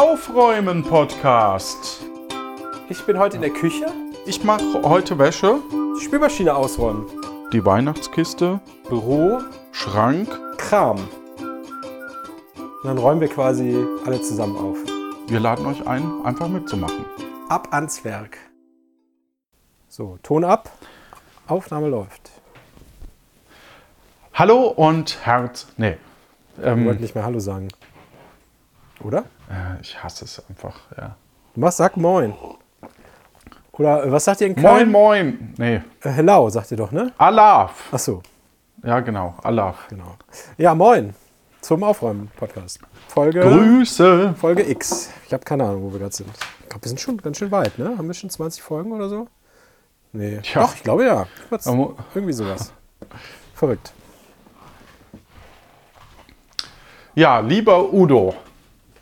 Aufräumen Podcast. Ich bin heute in der Küche. Ich mache heute Wäsche, Die Spülmaschine ausräumen. die Weihnachtskiste, Büro, Schrank. Kram. Und dann räumen wir quasi alle zusammen auf. Wir laden euch ein, einfach mitzumachen. Ab ans Werk. So, Ton ab. Aufnahme läuft. Hallo und Herz. Nee. Ich Ähm, wollte nicht mehr Hallo sagen. Oder? äh, ich hasse es einfach, ja. Du machst, sag Moin. Oder äh, was sagt ihr in Moin, Köln? moin. Nee. Äh, hello, sagt ihr doch, ne? Alaf. Ach so, Ja, genau. Alaf. genau. Ja, Moin. Zum Aufräumen-Podcast. Folge, Grüße. Folge X. Ich habe keine Ahnung, wo wir gerade sind. Ich glaube, wir sind schon ganz schön weit, ne? Haben wir schon 20 Folgen oder so? Nee. Tja. Doch, ich glaube ja. Was? Irgendwie sowas. Verrückt. Ja, lieber Udo,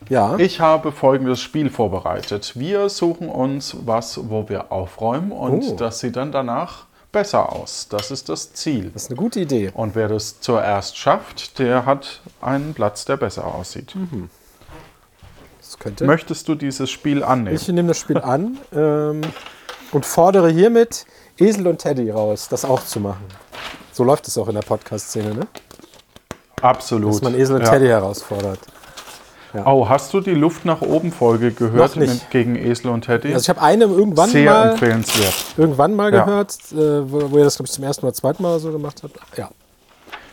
Ja. ich habe folgendes Spiel vorbereitet. Wir suchen uns was, wo wir aufräumen und Oh. das sieht dann danach besser aus. Das ist das Ziel. Das ist eine gute Idee. Und wer das zuerst schafft, der hat einen Platz, der besser aussieht. Das könnte. Möchtest du dieses Spiel annehmen? Ich nehme das Spiel an ähm, und fordere hiermit Esel und Teddy raus, das auch zu machen. So läuft es auch in der Podcast-Szene, ne? Absolut. Dass man Esel und Ja. Teddy herausfordert. Oh, hast du die Luft nach oben Folge gehört mit, gegen Esel und Teddy? Also ich habe eine irgendwann Sehr mal, empfehlenswert. irgendwann mal Ja. gehört, äh, wo, wo ihr das, glaube ich, zum ersten oder zweiten Mal so gemacht habt. Ja.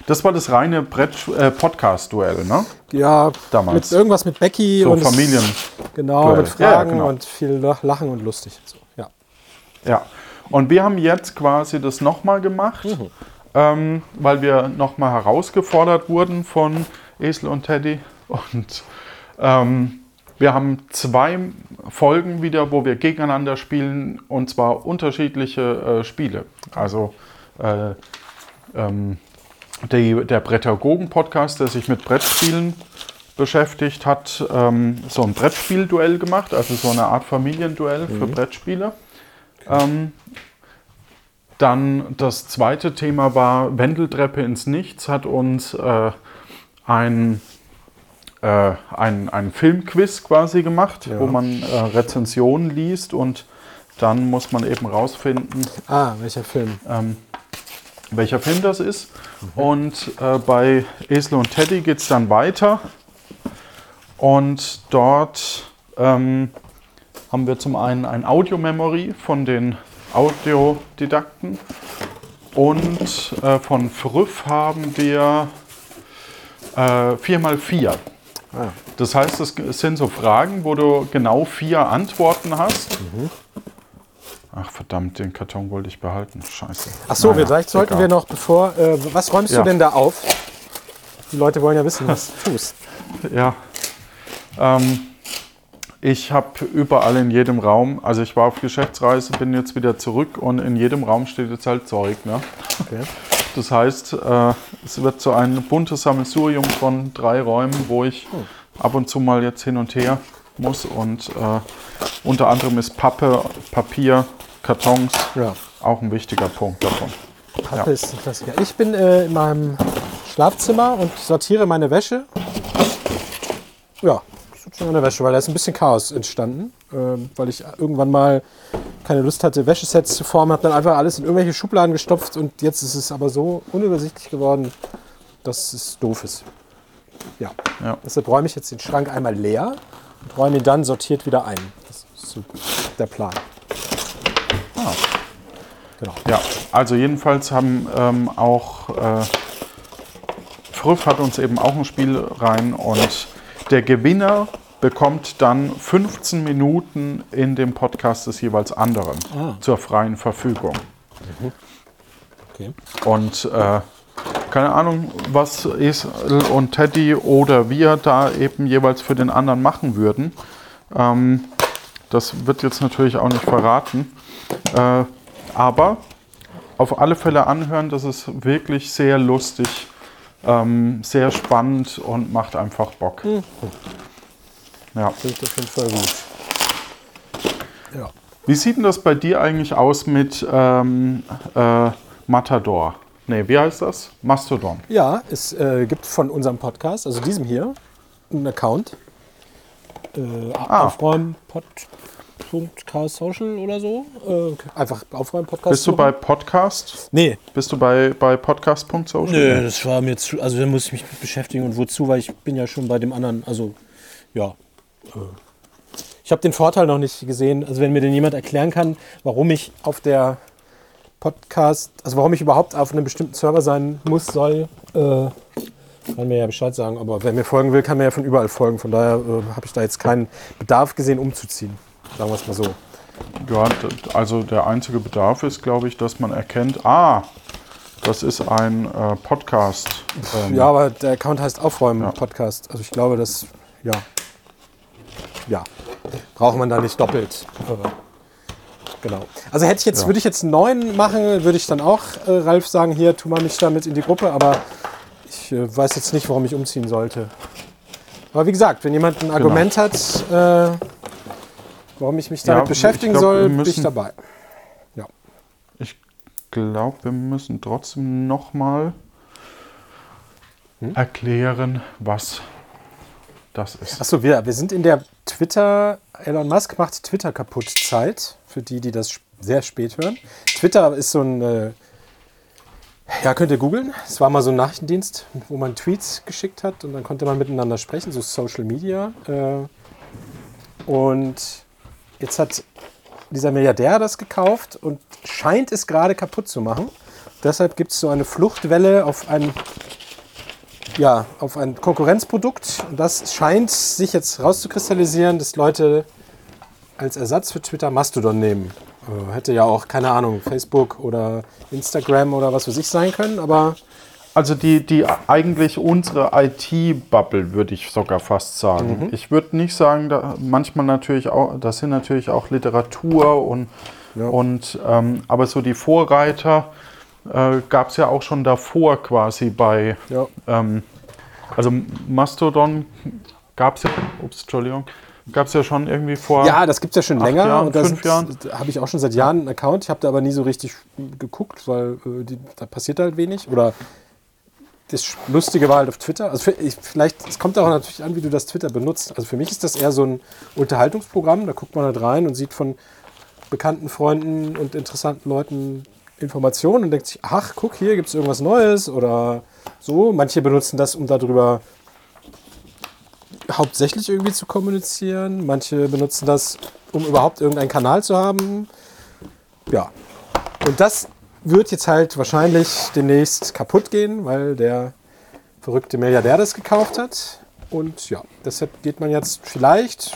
Das war das reine Brett äh, Podcast-Duell, ne? Ja, Damals. Mit irgendwas mit Becky So und Familien. genau, Duell. mit Ja, ja, Fragen genau. und viel Lach- Lachen und lustig und so. Ja. Ja. Und wir haben jetzt quasi das nochmal gemacht, Mhm. ähm, weil wir nochmal herausgefordert wurden von Esel und Teddy. Und ähm, wir haben zwei Folgen wieder, wo wir gegeneinander spielen und zwar unterschiedliche äh, Spiele. Also äh, ähm, die, der Brettagogen-Podcast, der sich mit Brettspielen beschäftigt, hat ähm, so ein Brettspielduell gemacht, also so eine Art Familienduell für Brettspiele. Ähm, dann das zweite Thema war Wendeltreppe ins Nichts, hat uns äh, ein, äh, ein, ein Filmquiz quasi gemacht, Ja. wo man äh, Rezensionen liest und dann muss man eben rausfinden, Ah, welcher Film? ähm, welcher Film das ist. Und äh, bei Esel und Teddy geht es dann weiter. Und dort ähm, haben wir zum einen ein Audio-Memory von den Audiodidakten. Und äh, von Früff haben wir äh, 4x4. Ah, Das heißt, es sind so Fragen, wo du genau vier Antworten hast. Ach verdammt, den Karton wollte ich behalten. Scheiße. Ach so, Naja, vielleicht sollten egal. wir noch, bevor, äh, was räumst Ja. du denn da auf? Die Leute wollen ja wissen, was du tust. Ja. Ähm, ich habe überall in jedem Raum, also ich war auf Geschäftsreise, bin jetzt wieder zurück und in jedem Raum steht jetzt halt Zeug. Ne? Okay. Das heißt, äh, es wird so ein buntes Sammelsurium von drei Räumen, wo ich ab und zu mal jetzt hin und her muss. Und äh, unter anderem ist Pappe, Papier, Kartons Ja. auch ein wichtiger Punkt davon. Pappe Ja. ist ein Klassiker. Ich bin äh, in meinem Schlafzimmer und sortiere meine Wäsche. Ja, ich sortiere meine Wäsche, weil da ist ein bisschen Chaos entstanden. Ähm, weil ich irgendwann mal keine Lust hatte, Wäschesets zu formen, habe dann einfach alles in irgendwelche Schubladen gestopft und jetzt ist es aber so unübersichtlich geworden, dass es doof ist. Ja. Ja. Deshalb räume ich jetzt den Schrank einmal leer und räume ihn dann sortiert wieder ein. Das ist so der Plan. Ah. Genau. Ja, also jedenfalls haben ähm, auch äh, Früff hat uns eben auch ein Spiel rein und der Gewinner bekommt dann 15 Minuten in dem Podcast des jeweils anderen Ah. zur freien Verfügung. Okay. Und äh, keine Ahnung, was Esel und Teddy oder wir da eben jeweils für den anderen machen würden. Ähm, das wird jetzt natürlich auch nicht verraten. Äh, aber auf alle Fälle anhören, das ist wirklich sehr lustig, ähm, sehr spannend und macht einfach Bock. Ja. Klingt auf jeden Fall gut. Ja. Wie sieht denn das bei dir eigentlich aus mit ähm, äh, Matador? Nee, wie heißt das? Mastodon. Ja, es äh, gibt von unserem Podcast, also diesem hier, einen Account. äh, Ah. Aufräumen-Pod.chaos-social oder so. Äh, einfach Aufräumen-Podcast. Bist du bei Podcast? Nee, Bist du bei, bei podcast.social? Nö, das war mir zu, also da muss ich mich mit beschäftigen und wozu, weil ich bin ja schon bei dem anderen, also ja. äh, Ich habe den Vorteil noch nicht gesehen, also wenn mir denn jemand erklären kann, warum ich auf der Podcast, also warum ich überhaupt auf einem bestimmten Server sein muss, soll, äh, kann mir ja Bescheid sagen, aber wer mir folgen will, kann mir ja von überall folgen, von daher äh, habe ich da jetzt keinen Bedarf gesehen, umzuziehen, sagen wir es mal so. Ja, also der einzige Bedarf ist, glaube ich, dass man erkennt, ah, das ist ein äh, Podcast. Ähm, Ja, aber der Account heißt Aufräumen Ja. Podcast. Also ich glaube, das, ja. Ja. Braucht man da nicht doppelt. Aber, genau. Also hätte ich jetzt, Ja. würde ich jetzt einen neuen machen, würde ich dann auch äh, Ralf sagen, hier, tu mal mich damit in die Gruppe, aber ich äh, weiß jetzt nicht, warum ich umziehen sollte. Aber wie gesagt, wenn jemand ein Argument hat, äh, warum ich mich Ja, damit ich beschäftigen glaub, soll, bin ich müssen- dabei. Ich glaube, wir müssen trotzdem nochmal Hm? erklären, was das ist. Achso, wir, wir sind in der Twitter, Elon Musk macht Twitter kaputt Zeit, für die, die das sehr spät hören. Twitter ist so ein, äh, ja, könnt ihr googeln. Es war mal so ein Nachrichtendienst, wo man Tweets geschickt hat und dann konnte man miteinander sprechen, so Social Media. Äh, und jetzt hat dieser Milliardär das gekauft und scheint es gerade kaputt zu machen. Deshalb gibt es so eine Fluchtwelle auf ein ja, auf ein Konkurrenzprodukt. Und das scheint sich jetzt rauszukristallisieren, dass Leute als Ersatz für Twitter Mastodon nehmen. Äh, hätte ja auch, keine Ahnung, Facebook oder Instagram oder was weiß ich sein können, aber Also die, die eigentlich unsere IT-Bubble, würde ich sogar fast sagen. Ich würde nicht sagen, da manchmal natürlich auch, das sind natürlich auch Literatur und, Ja. und ähm, aber so die Vorreiter äh, gab es ja auch schon davor quasi bei, ja. ähm, also Mastodon gab es ja, ups, Entschuldigung, gab es ja schon irgendwie vor. Ja, das gibt es ja schon länger. Jahren, und fünf Jahren? habe ich auch schon seit Jahren einen Account. Ich habe da aber nie so richtig geguckt, weil äh, die, da passiert halt wenig. Oder das Lustige war halt auf Twitter. Also vielleicht, es kommt auch natürlich an, wie du das Twitter benutzt. Also für mich ist das eher so ein Unterhaltungsprogramm. Da guckt man halt rein und sieht von bekannten Freunden und interessanten Leuten Informationen und denkt sich, ach, guck, hier gibt es irgendwas Neues oder so. Manche benutzen das, um darüber hauptsächlich irgendwie zu kommunizieren. Manche benutzen das, um überhaupt irgendeinen Kanal zu haben. Ja. Und das wird jetzt halt wahrscheinlich demnächst kaputt gehen, weil der verrückte Milliardär das gekauft hat. Und ja, deshalb geht man jetzt vielleicht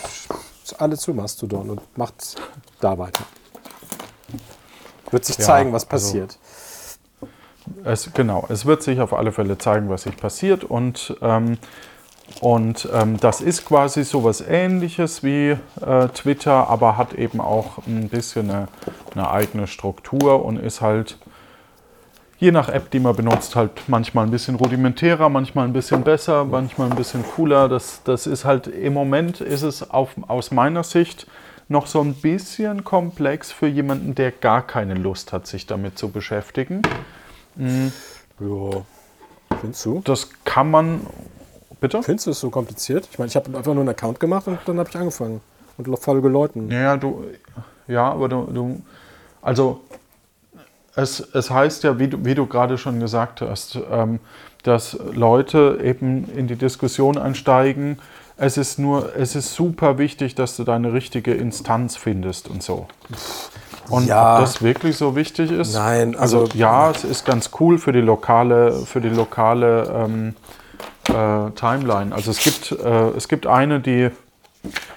alle zu Mastodon und macht da weiter. Wird sich Ja, zeigen, was also- passiert. Es, genau, es wird sich auf alle Fälle zeigen, was sich passiert. Und, ähm, und ähm, das ist quasi sowas ähnliches wie äh, Twitter, aber hat eben auch ein bisschen eine, eine eigene Struktur und ist halt je nach App, die man benutzt, halt manchmal ein bisschen rudimentärer, manchmal ein bisschen besser, manchmal ein bisschen cooler. Das, das ist halt im Moment ist es auf, aus meiner Sicht noch so ein bisschen komplex für jemanden, der gar keine Lust hat, sich damit zu beschäftigen. Ja. Findest du? Das kann man. Bitte? Findest du es so kompliziert? Ich meine, ich habe einfach nur einen Account gemacht und dann habe ich angefangen. Und folge Leuten. Ja, du. Ja, aber du. du also, es, es heißt ja, wie du, wie du gerade schon gesagt hast, ähm, dass Leute eben in die Diskussion einsteigen. Es ist nur, es ist super wichtig, dass du deine richtige Instanz findest und so. Und Ja. ob das wirklich so wichtig ist? Nein, also, also- ja, es ist ganz cool für die lokale, für die lokale ähm, äh, Timeline. Also es gibt, äh, es gibt eine, die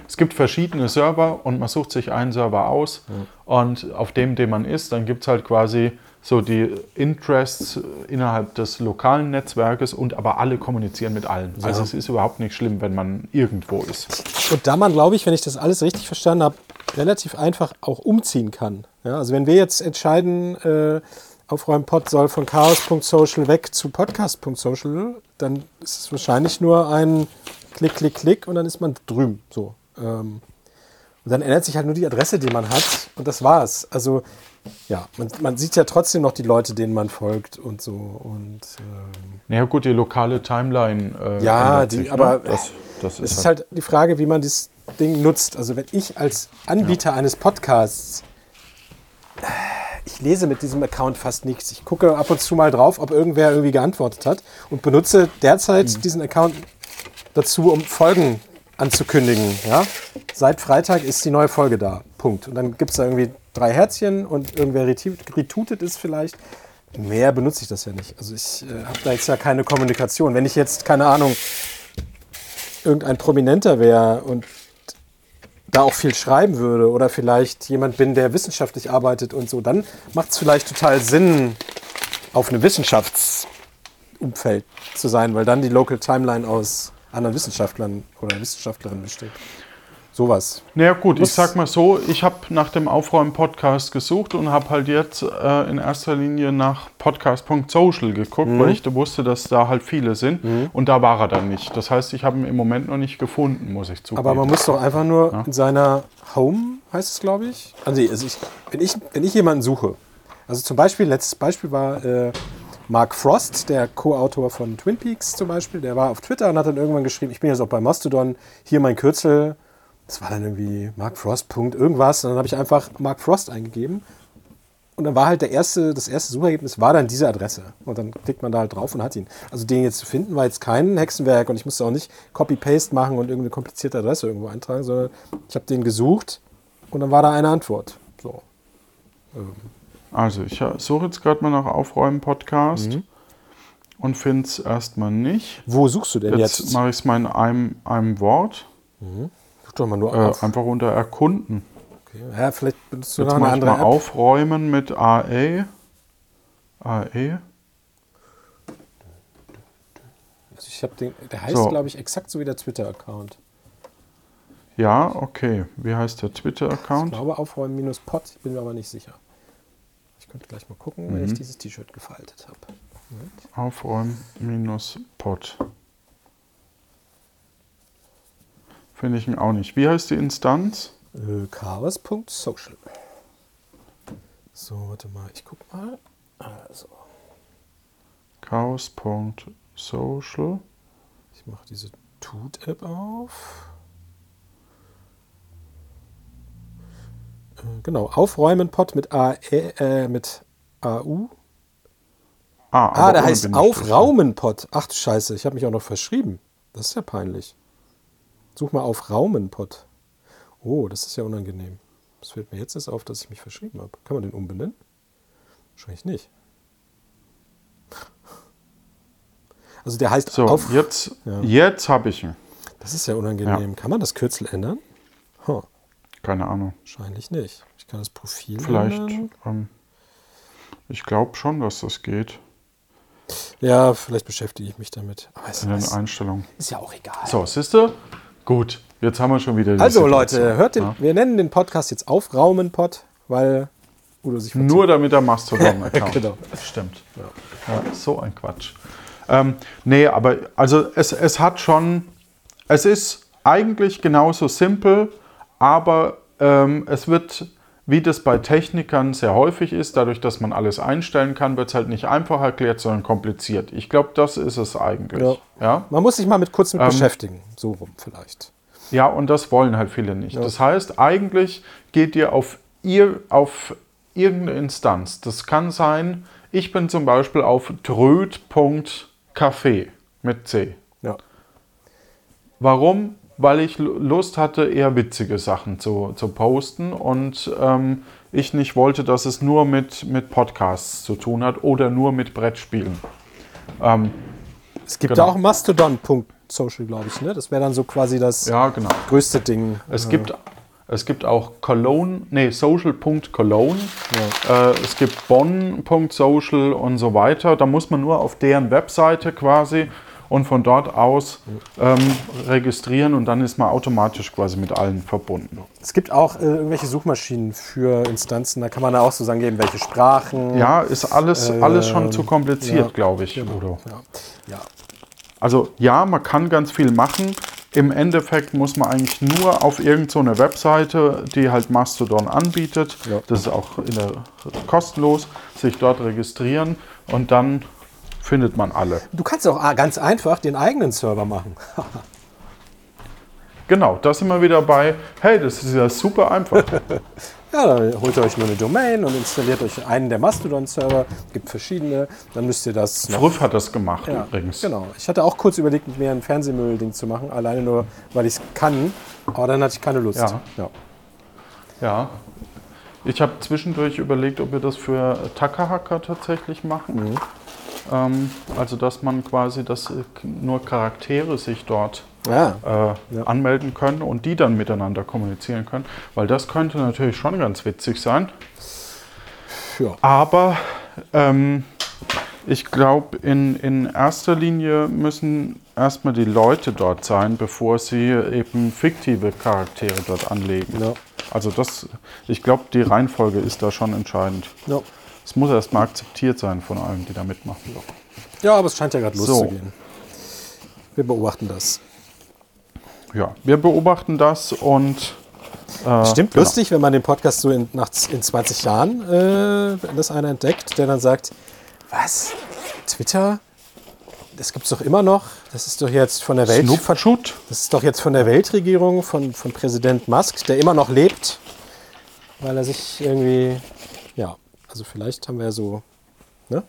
es gibt verschiedene Server und man sucht sich einen Server aus und auf dem, den man ist, dann gibt es halt quasi so die Interests innerhalb des lokalen Netzwerkes und aber alle kommunizieren mit allen. Also es ist überhaupt nicht schlimm, wenn man irgendwo ist. Und da man, glaube ich, wenn ich das alles richtig verstanden habe, relativ einfach auch umziehen kann. Ja, also wenn wir jetzt entscheiden, äh, Aufräumpod soll von chaos.social weg zu podcast.social, dann ist es wahrscheinlich nur ein Klick, Klick, Klick und dann ist man drüben. So. Ähm, und dann ändert sich halt nur die Adresse, die man hat und das war's. Also ja, man, man sieht ja trotzdem noch die Leute, denen man folgt und so. Und ähm, Naja gut, die lokale Timeline. Äh, Ja, die- sich, ne? aber das, das es ist ist halt die Frage, wie man dies Ding nutzt, also wenn ich als Anbieter eines Podcasts, ich lese mit diesem Account fast nichts. Ich gucke ab und zu mal drauf, ob irgendwer irgendwie geantwortet hat und benutze derzeit diesen Account dazu, um Folgen anzukündigen. Ja? Seit Freitag ist die neue Folge da. Punkt. Und dann gibt es da irgendwie drei Herzchen und irgendwer retu- retweetet ist vielleicht. Mehr benutze ich das ja nicht. Also ich äh, habe da jetzt ja keine Kommunikation. Wenn ich jetzt, keine Ahnung, irgendein Prominenter wäre und da auch viel schreiben würde oder vielleicht jemand bin, der wissenschaftlich arbeitet und so, dann macht es vielleicht total Sinn, auf einem Wissenschaftsumfeld zu sein, weil dann die Local Timeline aus anderen Wissenschaftlern oder Wissenschaftlerinnen besteht. Sowas. Naja gut, Muss- ich sag mal so, ich habe nach dem Aufräumen-Podcast gesucht und habe halt jetzt äh, in erster Linie nach podcast.social geguckt, Mhm. weil ich wusste, dass da halt viele sind und da war er dann nicht. Das heißt, ich habe ihn im Moment noch nicht gefunden, muss ich zugeben. Aber man muss doch einfach nur in seiner Home, heißt es glaube ich. Also, also ich, wenn, ich, wenn ich jemanden suche, also zum Beispiel, letztes Beispiel war äh, Mark Frost, der Co-Autor von Twin Peaks zum Beispiel, der war auf Twitter und hat dann irgendwann geschrieben, ich bin jetzt auch bei Mastodon, hier mein Kürzel, das war dann irgendwie Mark Frost. Punkt irgendwas. Und dann habe ich einfach Mark Frost eingegeben. Und dann war halt der erste, das erste Suchergebnis war dann diese Adresse. Und dann klickt man da halt drauf und hat ihn. Also den jetzt zu finden war jetzt kein Hexenwerk und ich musste auch nicht Copy-Paste machen und irgendeine komplizierte Adresse irgendwo eintragen, sondern ich habe den gesucht und dann war da eine Antwort. So. Also, ich suche jetzt gerade mal nach Aufräumen-Podcast Mhm. und finde es erstmal nicht. Wo suchst du denn Jetzt, jetzt? mache ich es mal in einem, einem Wort, Such doch mal nur äh, auf. einfach unter Erkunden. Okay. Ja, vielleicht benutzt du Jetzt noch eine ich andere mal App. Aufräumen mit AE. AE. Also ich habe den, der heißt, So. glaube ich, exakt so wie der Twitter-Account. Ja, okay. Wie heißt der Ich Twitter-Account? glaube aufräumen-pot, ich bin mir aber nicht sicher. Ich könnte gleich mal gucken, wenn ich Mhm. dieses T-Shirt gefaltet habe. Aufräumen-Pod. Finde ich ihn auch nicht. Wie heißt die Instanz? Äh, Chaos.social. So, warte mal, ich guck mal. Also, Chaos.social. ich mache diese Tut-App auf. Äh, genau, Aufräumen-Pod mit, A, E, äh, mit AU. Ah, Ah, ohne heißt. Aufraumen-Pod. Ach du Scheiße, ich habe mich auch noch verschrieben. Das ist ja peinlich. Such mal auf Raumen-Pod. Oh, das ist ja unangenehm. Es fällt mir jetzt erst auf, dass ich mich verschrieben habe. Kann man den umbenennen? Wahrscheinlich nicht. Also der heißt So, auf. jetzt, Ja. jetzt habe ich ihn. Das ist ja unangenehm. Kann man das Kürzel ändern? Huh, Keine Ahnung. wahrscheinlich nicht. Ich kann das Profil Vielleicht. ändern. Ähm, ich glaube schon, dass das geht. Ja, vielleicht beschäftige ich mich damit. Aber es In den Einstellungen. ist ja auch egal. So, siehst du? Gut, jetzt haben wir schon wieder die Also Situation. Leute, hört den, Ja. wir nennen den Podcast jetzt Aufraumen-Pod, weil Udo sich verzieht. Nur damit der Mastodon-Account. Genau. Stimmt. Ja, so ein Quatsch. Ähm, nee, aber also es, es hat schon, es ist eigentlich genauso simpel, aber ähm, es wird, wie das bei Technikern sehr häufig ist, dadurch, dass man alles einstellen kann, wird es halt nicht einfach erklärt, sondern kompliziert. Ich glaube, das ist es eigentlich. Ja. Ja? Man muss sich mal mit kurz mit Ähm, beschäftigen. So rum vielleicht. Ja, und das wollen halt viele nicht. Das heißt, eigentlich geht ihr auf, ihr, auf irgendeine Instanz. Das kann sein, ich bin zum Beispiel auf dröd.café mit C. Ja. Warum? Weil ich Lu- Lust hatte, eher witzige Sachen zu, zu posten und ähm, ich nicht wollte, dass es nur mit, mit Podcasts zu tun hat oder nur mit Brettspielen. Ähm, Es gibt Genau. da auch Mastodon.social, glaube ich. Ne? Das wäre dann so quasi das ja, genau. größte Ding. Es gibt, es gibt auch Cologne, nee, social.cologne. Äh, es gibt bonn.social und so weiter. Da muss man nur auf deren Webseite quasi und von dort aus ähm, registrieren und dann ist man automatisch quasi mit allen verbunden. Es gibt auch äh, irgendwelche Suchmaschinen für Instanzen. Da kann man da auch so sagen, geben, welche Sprachen. Ja, ist alles, alles schon zu kompliziert, ja, glaube ich, Udo. Ja. ja. Also ja, man kann ganz viel machen. Im Endeffekt muss man eigentlich nur auf irgendeine so Webseite, die halt Mastodon anbietet, das ist auch der, kostenlos, sich dort registrieren und dann findet man alle. Du kannst auch ganz einfach den eigenen Server machen. Genau, da sind wir wieder bei, hey, das ist ja super einfach. Ja, dann holt ihr euch nur eine Domain und installiert euch einen der Mastodon-Server. gibt verschiedene. Dann müsst ihr das Früff hat das gemacht Ja, übrigens. Genau. Ich hatte auch kurz überlegt, mit mir ein Fernsehmüll-Ding zu machen, alleine nur, weil ich es kann. Aber dann hatte ich keine Lust. Ja. Ja. Ja. Ich habe zwischendurch überlegt, ob wir das für Takahaka tatsächlich machen. Ähm, also, dass man quasi, dass äh, nur Charaktere sich dort Ja. äh, Ja. anmelden können und die dann miteinander kommunizieren können. Weil das könnte natürlich schon ganz witzig sein. ja. Aber ähm, ich glaube, in, in erster Linie müssen erstmal die Leute dort sein, bevor sie eben fiktive Charaktere dort anlegen. Ja. Also das, ich glaube, die Reihenfolge ist da schon entscheidend. Ja. Es muss erstmal akzeptiert sein von allen, die da mitmachen. ja, aber es scheint ja gerade So. loszugehen. Wir beobachten das. Ja, wir beobachten das und äh, Stimmt, genau. lustig, wenn man den Podcast so in, nach, in 20 Jahren, äh, wenn das einer entdeckt, der dann sagt, was, Twitter, das gibt es doch immer noch, das ist doch jetzt von der Welt, Snupchut? das ist doch jetzt von der Weltregierung, von, von Präsident Musk, der immer noch lebt, weil er sich irgendwie, ja, also vielleicht haben wir ja so, ne,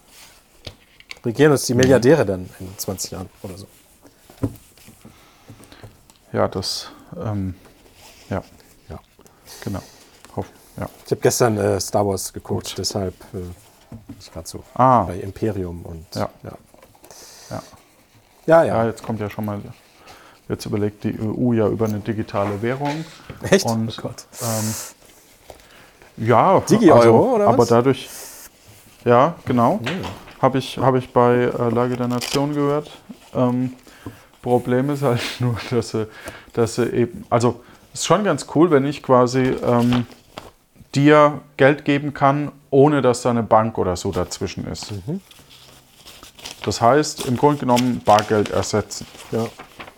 regieren uns die Milliardäre dann in 20 Jahren oder so. Ja, das, ähm, ja, Ja. genau. Hoff, ja. Ich habe gestern äh, Star Wars geguckt, Gut. deshalb äh, ich gerade so Ah. bei Imperium und Ja. ja. Ja. Ja, Ja, ja. jetzt kommt ja schon mal, jetzt überlegt die EU ja über eine digitale Währung. Echt? Und, oh Gott. Ähm, ja, Digi-Euro, oder aber was? dadurch, ja, genau, habe ich, hab ich bei äh, Lage der Nation gehört. Ähm, Problem ist halt nur, dass sie, dass sie eben, also es ist schon ganz cool, wenn ich quasi ähm, dir Geld geben kann, ohne dass da eine Bank oder so dazwischen ist. Mhm. Das heißt, im Grunde genommen Bargeld ersetzen. Ja.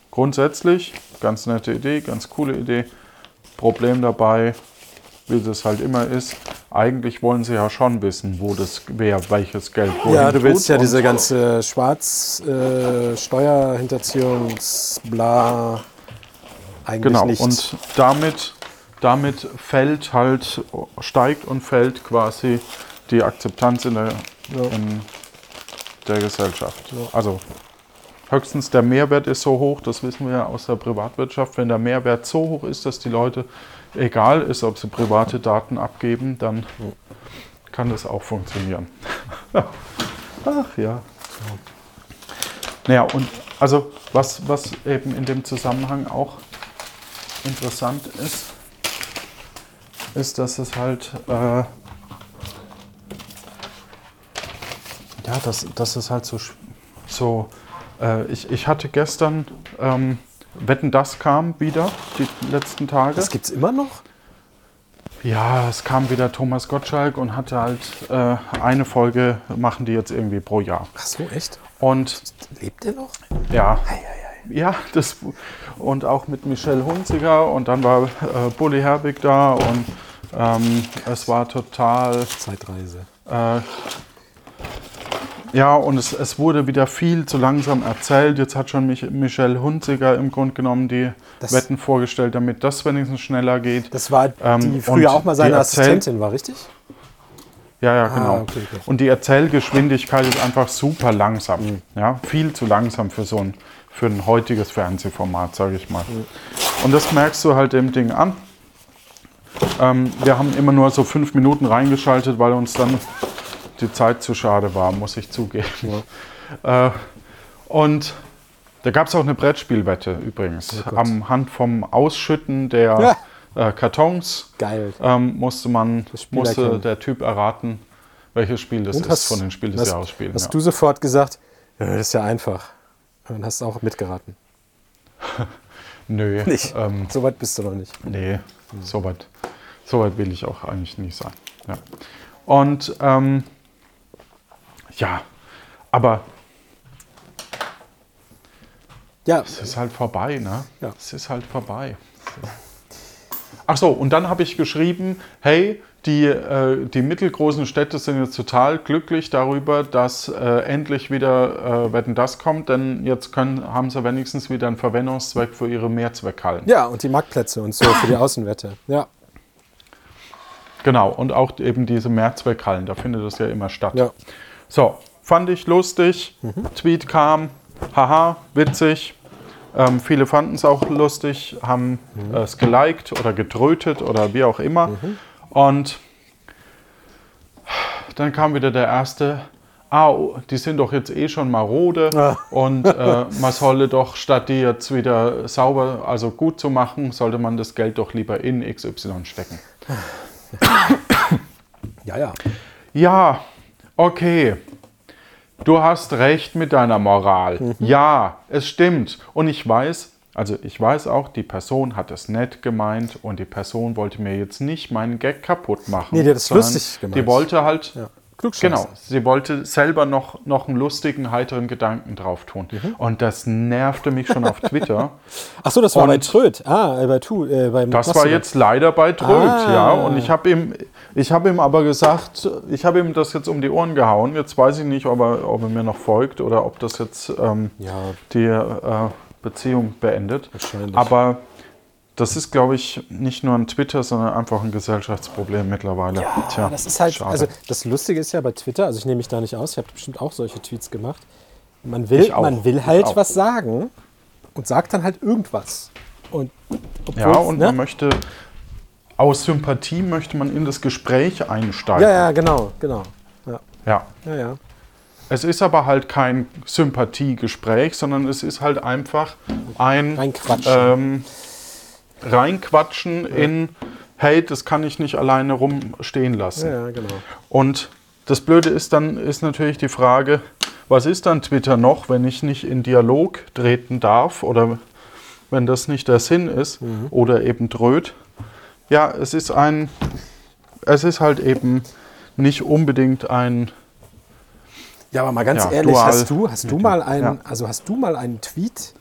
Grundsätzlich, ganz nette Idee, ganz coole Idee. Problem dabei, wie das halt immer ist, eigentlich wollen sie ja schon wissen, wo das, wer welches Geld wohin ja, du willst ja diese ganze Schwarz, äh, eigentlich Genau, nicht. und damit, damit fällt halt, steigt und fällt quasi die Akzeptanz in der, Ja. in der Gesellschaft. Also höchstens der Mehrwert ist so hoch, das wissen wir ja aus der Privatwirtschaft, wenn der Mehrwert so hoch ist, dass die Leute, egal ist, ob sie private Daten abgeben, dann kann das auch funktionieren. Ach ja. Naja, und also was, was eben in dem Zusammenhang auch interessant ist, ist, dass es halt, äh, ja, dass, dass es halt so, so äh, ich, ich hatte gestern, ähm, Wetten, das kam wieder, die letzten Tage. das gibt's immer noch? Ja, es kam wieder Thomas Gottschalk und hatte halt äh, eine Folge, machen die jetzt irgendwie pro Jahr. Ach so, echt? Und Lebt der noch? ja, ja, das und auch mit Michelle Hunziger und dann war äh, Bully Herbig da und ähm, es war total Zeitreise. äh, ja, und es, es wurde wieder viel zu langsam erzählt. Jetzt hat schon mich, Michelle Hunziger im Grunde genommen die Das- Wetten vorgestellt, damit das wenigstens schneller geht. Das war Ähm, die früher und auch mal seine Assistentin, war richtig? Ja, ja, genau. Ah, okay, okay. Und die Erzählgeschwindigkeit ist einfach super langsam. Mhm. Ja, viel zu langsam für so ein, für ein heutiges Fernsehformat, sage ich mal. Mhm. Und das merkst du halt dem Ding an. Ähm, wir haben immer nur so fünf Minuten reingeschaltet, weil uns dann die Zeit zu schade war, muss ich zugeben. Äh, und da gab es auch eine Brettspielwette übrigens. Gott. Am Hand vom Ausschütten der äh, Kartons ähm, musste man musste erkennen. der Typ erraten, welches Spiel das Und ist von den Spiel des hast, Jahres Spielen. Hast Ja. du sofort gesagt, ja, das ist ja einfach. Und dann hast du auch mitgeraten. Nö, Nicht. Ähm, So weit bist du noch nicht. nee, so weit so weit will ich auch eigentlich nicht sein. Ja. Und ähm, ja, aber Ja, es ist halt vorbei, ne? Ja. Es ist halt vorbei. Ach so, und dann habe ich geschrieben, hey, die, äh, die mittelgroßen Städte sind jetzt total glücklich darüber, dass äh, endlich wieder äh, Wetten das kommt, denn jetzt können, haben sie wenigstens wieder einen Verwendungszweck für ihre Mehrzweckhallen. Ja, und die Marktplätze und so für die Außenwette. Ja. Genau, und auch eben diese Mehrzweckhallen, da findet das ja immer statt. Ja. So, fand ich lustig. Tweet kam, haha, witzig. Ähm, viele fanden es auch lustig, haben es geliked oder getrötet oder wie auch immer. Und dann kam wieder der erste, ah, oh, die sind doch jetzt eh schon marode Ah. und äh, man solle doch, statt die jetzt wieder sauber, also gut zu machen, sollte man das Geld doch lieber in XY stecken. Ja, ja. Ja, okay. Du hast recht mit deiner Moral. Mhm. Ja, es stimmt. Und ich weiß, also ich weiß auch, die Person hat es nett gemeint und die Person wollte mir jetzt nicht meinen Gag kaputt machen. Nee, die hat es lustig gemeint. Die wollte halt, ja. Klugscheißer. genau, sie wollte selber noch, noch einen lustigen, heiteren Gedanken drauf tun. Mhm. Und das nervte mich schon auf Twitter. Ach so, das war Und- bei Tröd. Ah, äh, bei Tu. Äh, beim Das war Mastodon. jetzt leider bei Tröd, Ah. ja. Und ich habe ihm, ich habe ihm aber gesagt, ich habe ihm das jetzt um die Ohren gehauen. Jetzt weiß ich nicht, ob er, ob er mir noch folgt oder ob das jetzt ähm, Ja, die äh, Beziehung beendet. Wahrscheinlich. Aber das ist, glaube ich, nicht nur ein Twitter, sondern einfach ein Gesellschaftsproblem mittlerweile. Ja, Tja, das ist halt, schade. also das Lustige ist ja bei Twitter, also ich nehme mich da nicht aus, ich habe bestimmt auch solche Tweets gemacht. Man will, auch. man will halt was sagen und sagt dann halt irgendwas. Und ja, und ne? man möchte, aus Sympathie möchte man in das Gespräch einsteigen. Ja, ja, genau, genau. Ja, ja. ja, ja. Es ist aber halt kein Sympathiegespräch, sondern es ist halt einfach ein Reinquatschen. ähm, Reinquatschen in, hey, das kann ich nicht alleine rumstehen lassen. ja, ja, genau. Und das Blöde ist dann, ist natürlich die Frage, was ist dann Twitter noch, wenn ich nicht in Dialog treten darf oder wenn das nicht der Sinn ist Mhm. oder eben dröht. Ja, es ist ein, es ist halt eben nicht unbedingt ein Ja, aber mal ganz Ja, ehrlich, hast du, hast du mal einen, ja. also hast du mal einen Tweet,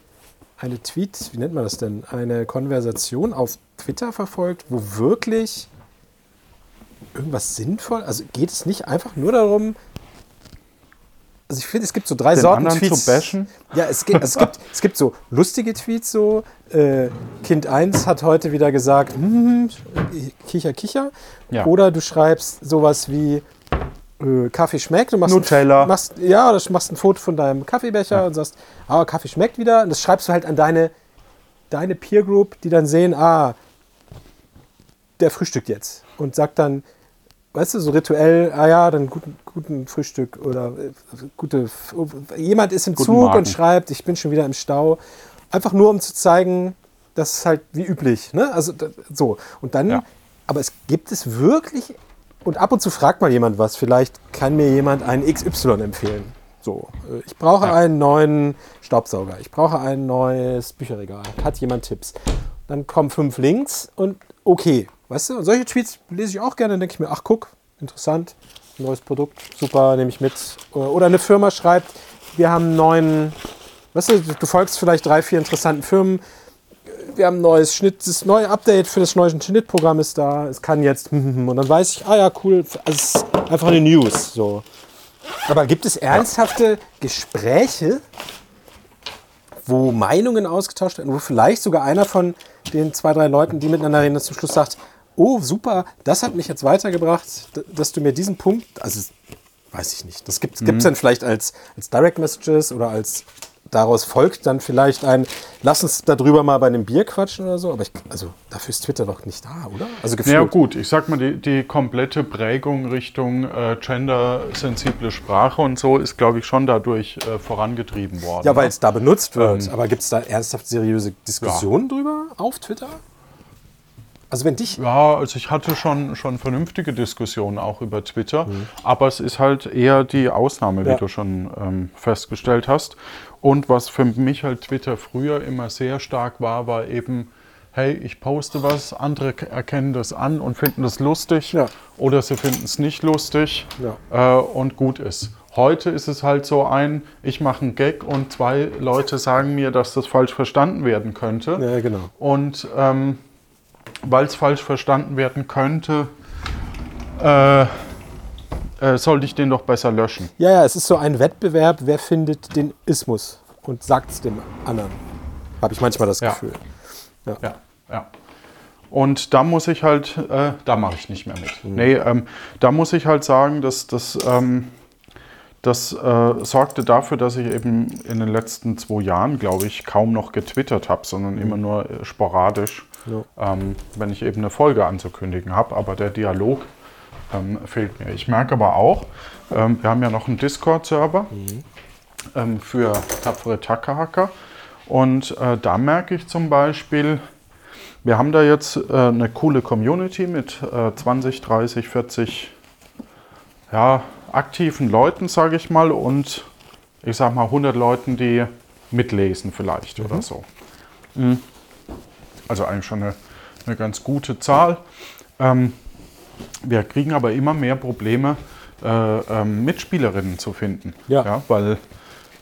eine Tweet, wie nennt man das denn, eine Konversation auf Twitter verfolgt, wo wirklich irgendwas sinnvoll, also geht es nicht einfach nur darum, also ich finde, es gibt so drei Den Sorten Tweets. zu bashen? Ja, es gibt, es, gibt, es gibt so lustige Tweets, so äh, Kind 1 hat heute wieder gesagt, hm, kicher, kicher. Ja. Oder du schreibst sowas wie Kaffee schmeckt, du machst, Nutella. machst ja, oder du machst ein Foto von deinem Kaffeebecher und sagst, ah, Kaffee schmeckt wieder. Und das schreibst du halt an deine, deine Peer Group, die dann sehen, ah, der frühstückt jetzt. Und sagt dann, weißt du, so rituell, ah ja, dann guten, guten Frühstück oder äh, gute, jemand ist im Guten Zug Magen. und schreibt, ich bin schon wieder im Stau. Einfach nur, um zu zeigen, das ist halt wie üblich. Ne? Also so. Und dann, Ja. aber es gibt es wirklich, und ab und zu fragt mal jemand was, vielleicht kann mir jemand einen XY empfehlen. So, äh, ich brauche Ja. einen neuen Staubsauger, ich brauche ein neues Bücherregal. Hat jemand Tipps? Dann kommen fünf Links und okay, weißt du, und solche Tweets lese ich auch gerne, dann denke ich mir, ach guck, interessant, neues Produkt, super, nehme ich mit. Oder eine Firma schreibt, wir haben einen neuen, weißt du, du folgst vielleicht drei, vier interessanten Firmen, wir haben ein neues Schnitt, das neue Update für das neue Schnittprogramm ist da, es kann jetzt, und dann weiß ich, ah ja, cool, also es ist einfach eine News, so. Aber gibt es ernsthafte Gespräche, wo Meinungen ausgetauscht werden, wo vielleicht sogar einer von den zwei, drei Leuten, die miteinander reden, zum Schluss sagt, oh super, das hat mich jetzt weitergebracht, dass du mir diesen Punkt, also weiß ich nicht, das gibt es dann vielleicht als, als Direct Messages oder als daraus folgt dann vielleicht ein, lass uns darüber mal bei einem Bier quatschen oder so, aber ich, also dafür ist Twitter doch nicht da, oder? Also Ja gut, ich sag mal, die, die komplette Prägung Richtung äh, gendersensible Sprache und so ist, glaube ich, schon dadurch äh, vorangetrieben worden. Ja, weil es da benutzt Ähm. wird. Aber gibt es da ernsthaft seriöse Diskussionen drüber auf Twitter? Also wenn dich. Ja, also ich hatte schon, schon vernünftige Diskussionen auch über Twitter, Mhm. aber es ist halt eher die Ausnahme, wie Ja. du schon ähm, festgestellt hast. Und was für mich halt Twitter früher immer sehr stark war, war eben, hey, ich poste was, andere erkennen das an und finden das lustig Ja. oder sie finden es nicht lustig Ja. äh, und gut ist. Heute ist es halt so ein, ich mache einen Gag und zwei Leute sagen mir, dass das falsch verstanden werden könnte. Ja, genau. Und ähm, weil es falsch verstanden werden könnte, äh, äh, sollte ich den doch besser löschen. Ja, ja, es ist so ein Wettbewerb, wer findet den Ismus und sagt es dem anderen. Habe ich manchmal das Ja. Gefühl. Ja, ja. Und da muss ich halt, äh, da mache ich nicht mehr mit. Nee, ähm, da muss ich halt sagen, dass das, ähm, das äh, sorgte dafür, dass ich eben in den letzten zwei Jahren, glaube ich, kaum noch getwittert habe, sondern immer nur äh, sporadisch, Ja. ähm, wenn ich eben eine Folge anzukündigen habe. Aber der Dialog ähm, fehlt mir. Ich merke aber auch, ähm, wir haben ja noch einen Discord-Server ähm, für tapfere Tackerhacker. Und äh, da merke ich zum Beispiel, wir haben da jetzt äh, eine coole Community mit äh, 20, 30, 40 ja, aktiven Leuten, sage ich mal, und ich sag mal 100 Leuten, die mitlesen vielleicht oder so. Mhm. Also eigentlich schon eine, eine ganz gute Zahl. Ähm, wir kriegen aber immer mehr Probleme, äh, ähm, Mitspielerinnen zu finden. Ja. weil,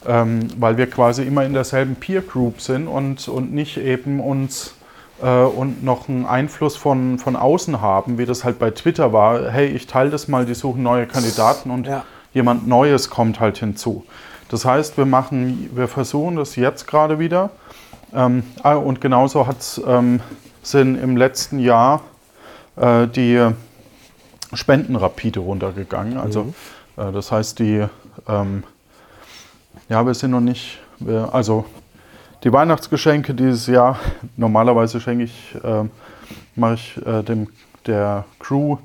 ähm, weil wir quasi immer in derselben Peer Group sind und, und nicht eben uns äh, und noch einen Einfluss von, von außen haben, wie das halt bei Twitter war. Hey, ich teile das mal, die suchen neue Kandidaten und Ja. jemand Neues kommt halt hinzu. Das heißt, wir machen, wir versuchen das jetzt gerade wieder. Ähm, ah, und genauso hat es ähm, sind im letzten Jahr äh, die Spenden rapide runtergegangen. Also äh, das heißt, die ähm, ja, wir sind noch nicht, wir, also die Weihnachtsgeschenke dieses Jahr, normalerweise schenke ich, äh, mache ich äh, dem, der Crew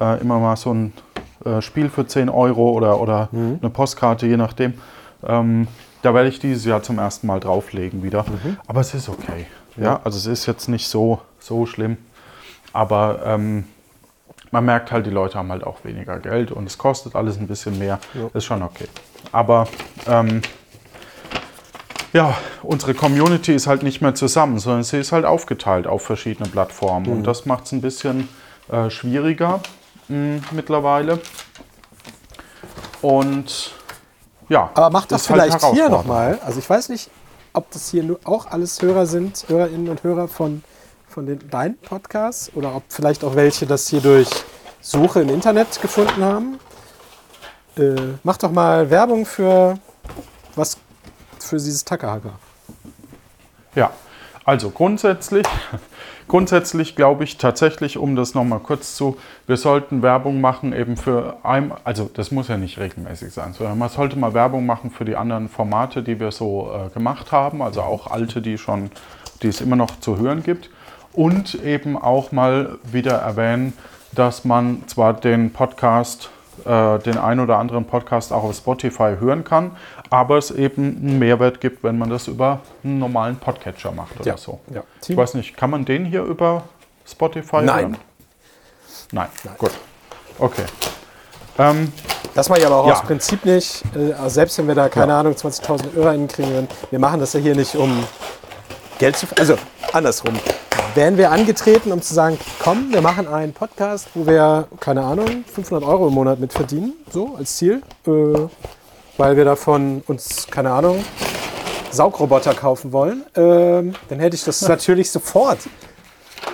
äh, immer mal so ein äh, Spiel für 10 Euro oder, oder eine Postkarte, je nachdem. Ähm, da werde ich dieses Jahr zum ersten Mal drauflegen wieder. Aber es ist okay. Ja. also es ist jetzt nicht so, so schlimm. Aber ähm, man merkt halt, die Leute haben halt auch weniger Geld und es kostet alles ein bisschen mehr. Ist schon okay. Aber ähm, ja, unsere Community ist halt nicht mehr zusammen, sondern sie ist halt aufgeteilt auf verschiedene Plattformen. Und das macht es ein bisschen äh, schwieriger mh, mittlerweile. Und ja, Aber mach doch ist halt vielleicht hier herausfordernd. nochmal. Also ich weiß nicht, ob das hier auch alles Hörer sind, Hörerinnen und Hörer von, von den, deinen Podcasts oder ob vielleicht auch welche das hier durch Suche im Internet gefunden haben. Äh, mach doch mal Werbung für was für dieses Tackerhacker. Ja, also grundsätzlich, grundsätzlich glaube ich tatsächlich, um das nochmal kurz zu, wir sollten Werbung machen eben für ein, also das muss ja nicht regelmäßig sein, sondern man sollte mal Werbung machen für die anderen Formate, die wir so äh, gemacht haben, also auch alte, die schon, die es immer noch zu hören gibt und eben auch mal wieder erwähnen, dass man zwar den Podcast äh, den ein oder anderen Podcast auch auf Spotify hören kann, aber es eben einen Mehrwert gibt, wenn man das über einen normalen Podcatcher macht oder Ja, so. ja. Ich weiß nicht, kann man den hier über Spotify Nein. hören? Nein. Gut. Okay. Ähm, Das mache ich aber auch Ja. aus Prinzip nicht. Äh, also selbst wenn wir da, keine Ja. Ahnung, 20.000 HörerInnen kriegen würden. Wir machen das ja hier nicht, um Geld zu... Also andersrum. Wären wir angetreten, um zu sagen, komm, wir machen einen Podcast, wo wir, keine Ahnung, 500 Euro im Monat mit verdienen, so als Ziel, äh, weil wir davon uns, keine Ahnung, Saugroboter kaufen wollen, ähm, dann hätte ich das natürlich sofort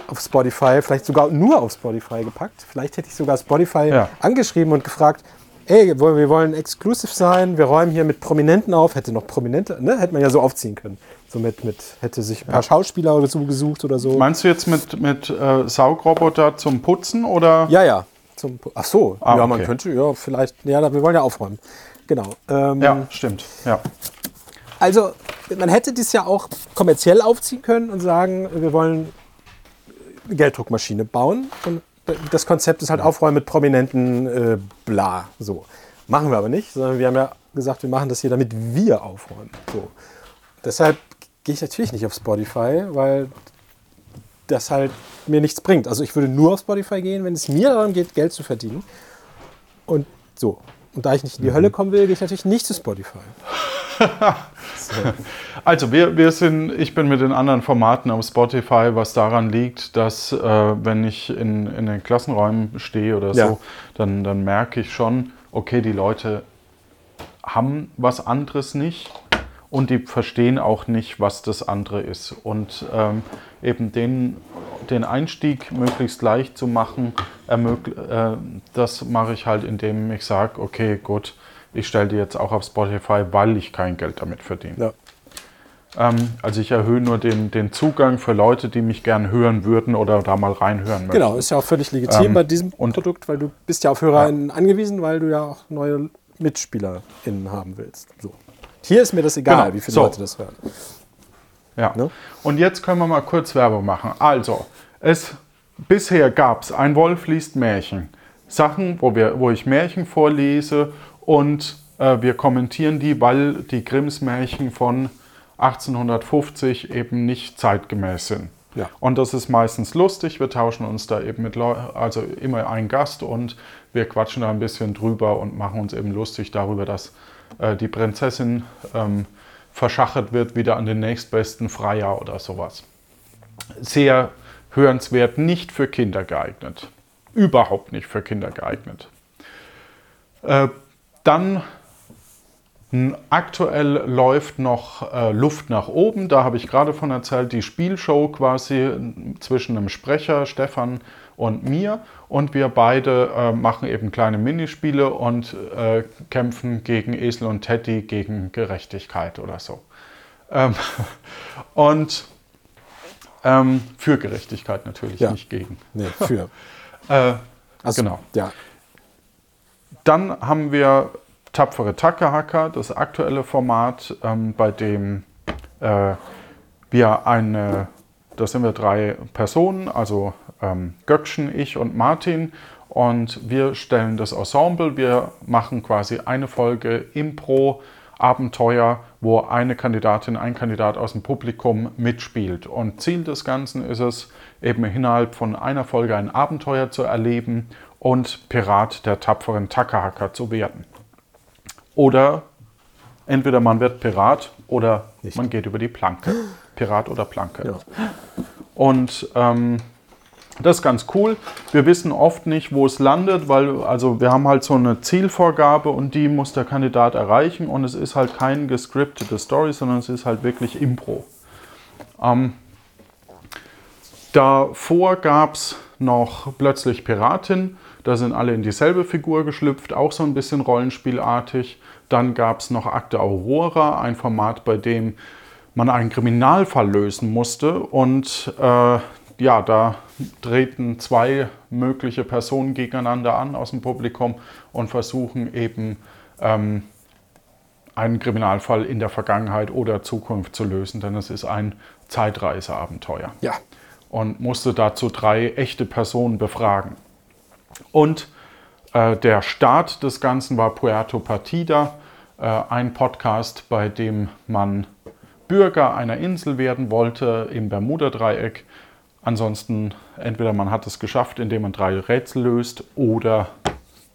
auf Spotify, vielleicht sogar nur auf Spotify gepackt. Vielleicht hätte ich sogar Spotify Ja. angeschrieben und gefragt, ey, wir wir wollen exklusiv sein, wir räumen hier mit Prominenten auf, hätte noch Prominente, ne? Hätte man ja so aufziehen können. So mit, mit hätte sich ein paar Schauspieler oder so gesucht oder so. meinst du jetzt mit, mit äh, Saugroboter zum Putzen oder? ja, ja. Zum, ach so, Ah, ja, man okay. könnte, ja, vielleicht, ja, wir wollen ja aufräumen. Genau. Ähm, Ja, stimmt. Ja. Also, man hätte dies ja auch kommerziell aufziehen können und sagen, wir wollen eine Gelddruckmaschine bauen. Und das Konzept ist halt Aufräumen mit Prominenten, äh, bla. So. Machen wir aber nicht, sondern wir haben ja gesagt, wir machen das hier, damit wir aufräumen. So. Deshalb gehe ich natürlich nicht auf Spotify, weil das halt mir nichts bringt. Also ich würde nur auf Spotify gehen, wenn es mir darum geht, Geld zu verdienen. Und so. Und da ich nicht in die Hölle kommen will, gehe ich natürlich nicht zu Spotify. Also wir, wir sind, ich bin mit den anderen Formaten auf Spotify, was daran liegt, dass äh, wenn ich in, in den Klassenräumen stehe oder Ja. so, dann, dann merke ich schon, okay, die Leute haben was anderes nicht und die verstehen auch nicht, was das andere ist. Und ähm, eben den, den Einstieg möglichst leicht zu machen, äh, das mache ich halt, indem ich sage, okay, gut, ich stelle die jetzt auch auf Spotify, weil ich kein Geld damit verdiene. Ja. Ähm, also ich erhöhe nur den, den Zugang für Leute, die mich gern hören würden oder da mal reinhören möchten. Genau, ist ja auch völlig legitim Ähm, bei diesem Produkt, weil du bist ja auf HörerInnen angewiesen, weil du ja auch neue MitspielerInnen haben willst. So. Hier ist mir das egal, Genau, wie viele so. Leute das hören. Ja. Ne? Und jetzt können wir mal kurz Werbung machen. Also, es bisher gab es ein Wolf liest Märchen. Sachen, wo, wir, wo ich Märchen vorlese und äh, wir kommentieren die, weil die Grimms Märchen von 1850 eben nicht zeitgemäß sind. Ja. Und das ist meistens lustig. Wir tauschen uns da eben mit Leu also immer ein Gast und wir quatschen da ein bisschen drüber und machen uns eben lustig darüber, dass äh, die Prinzessin ähm, verschachert wird wieder an den nächstbesten Freier oder sowas. Sehr hörenswert, nicht für Kinder geeignet. Überhaupt nicht für Kinder geeignet. Äh, dann aktuell läuft noch äh, Luft nach oben. Da habe ich gerade von erzählt, die Spielshow quasi zwischen einem Sprecher, Stefan und mir. Und wir beide äh, machen eben kleine Minispiele und äh, kämpfen gegen Esel und Teddy, gegen Gerechtigkeit oder so. Ähm, und ähm, für Gerechtigkeit natürlich, Ja. nicht gegen. Nee, für. Äh, Also, Genau. Ja, Dann haben wir Tapfere Tackerhacker, das aktuelle Format, ähm, bei dem äh, wir eine, da sind wir drei Personen, also ähm, Göckchen, ich und Martin. Und wir stellen das Ensemble. Wir machen quasi eine Folge Impro, Abenteuer, wo eine Kandidatin, ein Kandidat aus dem Publikum mitspielt. Und Ziel des Ganzen ist es, eben innerhalb von einer Folge ein Abenteuer zu erleben und Pirat der tapferen Tackerhacker zu werden. Oder entweder man wird Pirat oder Nicht. man geht über die Planke. Pirat oder Planke. ja. Und ähm, das ist ganz cool. Wir wissen oft nicht, wo es landet, weil also wir haben halt so eine Zielvorgabe und die muss der Kandidat erreichen und es ist halt kein gescriptete Story, sondern es ist halt wirklich Impro. Ähm, davor gab es noch plötzlich Piratin. Da sind alle in dieselbe Figur geschlüpft, auch so ein bisschen rollenspielartig. Dann gab es noch Akte Aurora, ein Format, bei dem man einen Kriminalfall lösen musste. Und äh, ja, da treten zwei mögliche Personen gegeneinander an aus dem Publikum und versuchen eben ähm, einen Kriminalfall in der Vergangenheit oder Zukunft zu lösen, denn es ist ein Zeitreiseabenteuer ja. und musste dazu drei echte Personen befragen. Und äh, der Start des Ganzen war Puerto Partida, äh, ein Podcast, bei dem man Bürger einer Insel werden wollte im Bermuda-Dreieck. Ansonsten entweder man hat es geschafft, indem man drei Rätsel löst, oder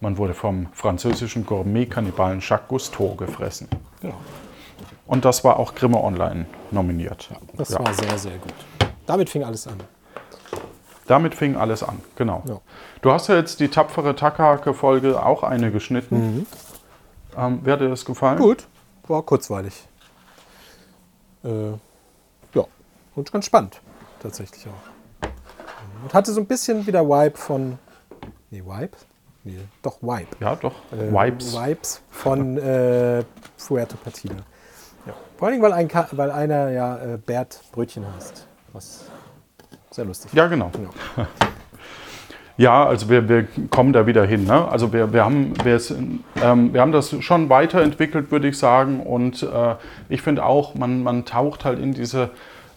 man wurde vom französischen Gourmet-Kannibalen Jacques Cousteau gefressen. Genau. Und das war auch Grimme Online nominiert. Das Ja. war sehr, sehr gut. Damit fing alles an. Damit fing alles an, genau. Ja. Du hast ja jetzt die tapfere Takahake-Folge auch eine geschnitten. Ähm, wie hat dir das gefallen? Gut, war kurzweilig. Äh, ja, und ganz spannend, tatsächlich auch. Und hatte so ein bisschen wieder Vibe von. Nee, Vibe? Nee, doch Vibe. Ja, doch. Äh, Vibes. Vibes von äh, Fuerte Partida. Ja. Vor allem, weil, ein Ka weil einer ja äh, Bert Brötchen heißt. Was sehr lustig Ja, genau. Ja. Ja, also wir, wir kommen da wieder hin. Ne? Also wir, wir, haben, wir, ähm, wir haben das schon weiterentwickelt, würde ich sagen. Und äh, ich finde auch, man, man taucht halt in diese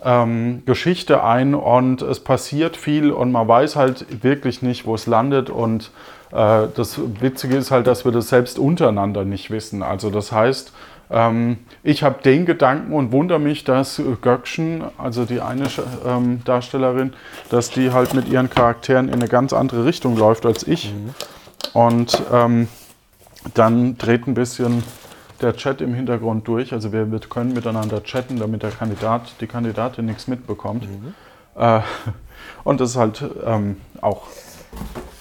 ähm, Geschichte ein und es passiert viel und man weiß halt wirklich nicht, wo es landet. Und äh, das Witzige ist halt, dass wir das selbst untereinander nicht wissen. Also das heißt, ähm, ich habe den Gedanken und wundere mich, dass Göckchen, also die eine ähm, Darstellerin, dass die halt mit ihren Charakteren in eine ganz andere Richtung läuft als ich. Und ähm, dann dreht ein bisschen der Chat im Hintergrund durch. Also wir, wir können miteinander chatten, damit der Kandidat, die Kandidatin nichts mitbekommt. Äh, und das ist halt ähm, auch